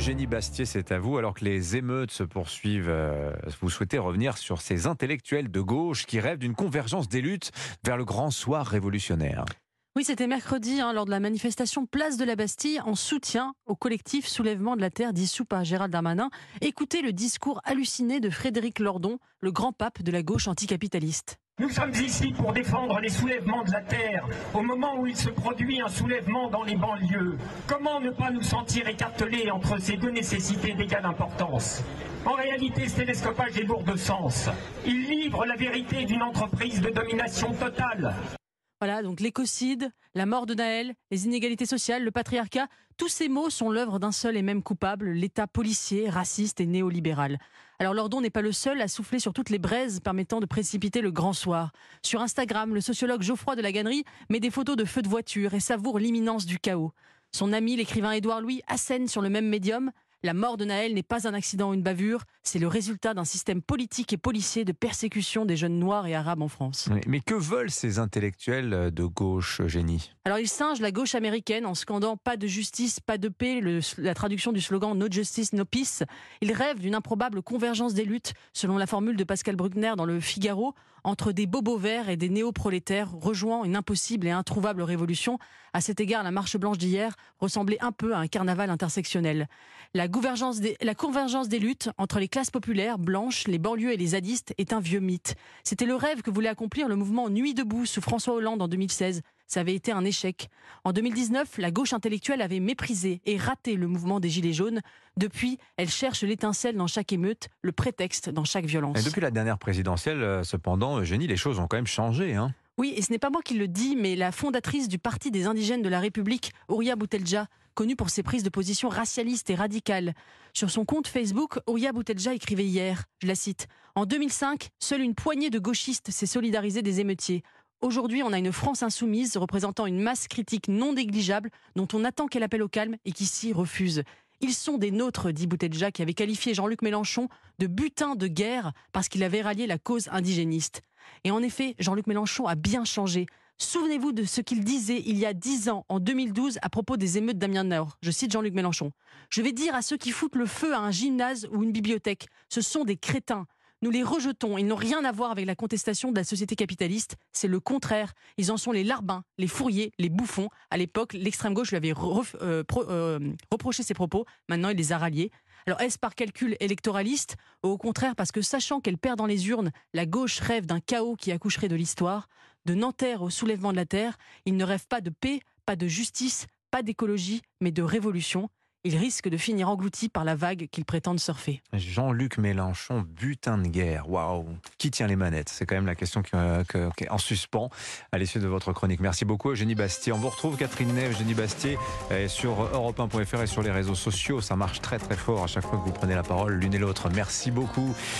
Eugénie Bastier, c'est à vous. Alors que les émeutes se poursuivent, euh, vous souhaitez revenir sur ces intellectuels de gauche qui rêvent d'une convergence des luttes vers le grand soir révolutionnaire. Oui, c'était mercredi, hein, lors de la manifestation Place de la Bastille, en soutien au collectif Soulèvement de la Terre dissous par Gérald Darmanin. Écoutez le discours halluciné de Frédéric Lordon, le grand pape de la gauche anticapitaliste. Nous sommes ici pour défendre les soulèvements de la terre au moment où il se produit un soulèvement dans les banlieues. Comment ne pas nous sentir écartelés entre ces deux nécessités d'égale importance? En réalité, ce télescopage est lourd de sens. Il livre la vérité d'une entreprise de domination totale. Voilà, donc l'écocide, la mort de Naël, les inégalités sociales, le patriarcat, tous ces mots sont l'œuvre d'un seul et même coupable, l'État policier, raciste et néolibéral. Alors Lordon n'est pas le seul à souffler sur toutes les braises permettant de précipiter le grand soir. Sur Instagram, le sociologue Geoffroy de la Gannerie met des photos de feux de voiture et savoure l'imminence du chaos. Son ami, l'écrivain Édouard Louis, assène sur le même médium la mort de Naël n'est pas un accident ou une bavure, c'est le résultat d'un système politique et policier de persécution des jeunes noirs et arabes en France. Mais que veulent ces intellectuels de gauche, génie Alors ils singent la gauche américaine en scandant pas de justice, pas de paix, la traduction du slogan No justice, no peace. Ils rêvent d'une improbable convergence des luttes, selon la formule de Pascal Bruckner dans le Figaro, entre des bobos verts et des néo-prolétaires, rejoignant une impossible et introuvable révolution. À cet égard, la marche blanche d'hier ressemblait un peu à un carnaval intersectionnel. La la convergence des luttes entre les classes populaires, blanches, les banlieues et les zadistes est un vieux mythe. C'était le rêve que voulait accomplir le mouvement Nuit debout sous François Hollande en 2016. Ça avait été un échec. En 2019, la gauche intellectuelle avait méprisé et raté le mouvement des Gilets jaunes. Depuis, elle cherche l'étincelle dans chaque émeute, le prétexte dans chaque violence. Et depuis la dernière présidentielle, euh, cependant, Eugénie, les choses ont quand même changé. Hein oui, et ce n'est pas moi qui le dis, mais la fondatrice du Parti des indigènes de la République, Ouria Boutelja, connue pour ses prises de position racialistes et radicales. Sur son compte Facebook, Ouria Boutelja écrivait hier, je la cite, En 2005, seule une poignée de gauchistes s'est solidarisée des émeutiers. Aujourd'hui, on a une France insoumise représentant une masse critique non négligeable dont on attend qu'elle appelle au calme et qui s'y refuse. Ils sont des nôtres, dit Boutelja, qui avait qualifié Jean-Luc Mélenchon de butin de guerre parce qu'il avait rallié la cause indigéniste. Et en effet, Jean-Luc Mélenchon a bien changé. Souvenez-vous de ce qu'il disait il y a dix ans, en 2012, à propos des émeutes d'Amiens Nord. Je cite Jean-Luc Mélenchon. Je vais dire à ceux qui foutent le feu à un gymnase ou une bibliothèque, ce sont des crétins. Nous les rejetons. Ils n'ont rien à voir avec la contestation de la société capitaliste. C'est le contraire. Ils en sont les larbins, les fourriers, les bouffons. À l'époque, l'extrême gauche lui avait euh, euh, reproché ses propos. Maintenant, il les a ralliés. Alors est-ce par calcul électoraliste ou au contraire parce que sachant qu'elle perd dans les urnes, la gauche rêve d'un chaos qui accoucherait de l'histoire De Nanterre au soulèvement de la Terre, il ne rêve pas de paix, pas de justice, pas d'écologie, mais de révolution il risque de finir englouti par la vague qu'il prétend surfer. Jean-Luc Mélenchon, butin de guerre. Waouh Qui tient les manettes? C'est quand même la question qui, est en suspens à l'issue de votre chronique. Merci beaucoup, Eugénie Bastier. On vous retrouve, Catherine Ney, Eugénie Bastier, sur europe1.fr et sur les réseaux sociaux. Ça marche très très fort à chaque fois que vous prenez la parole l'une et l'autre. Merci beaucoup.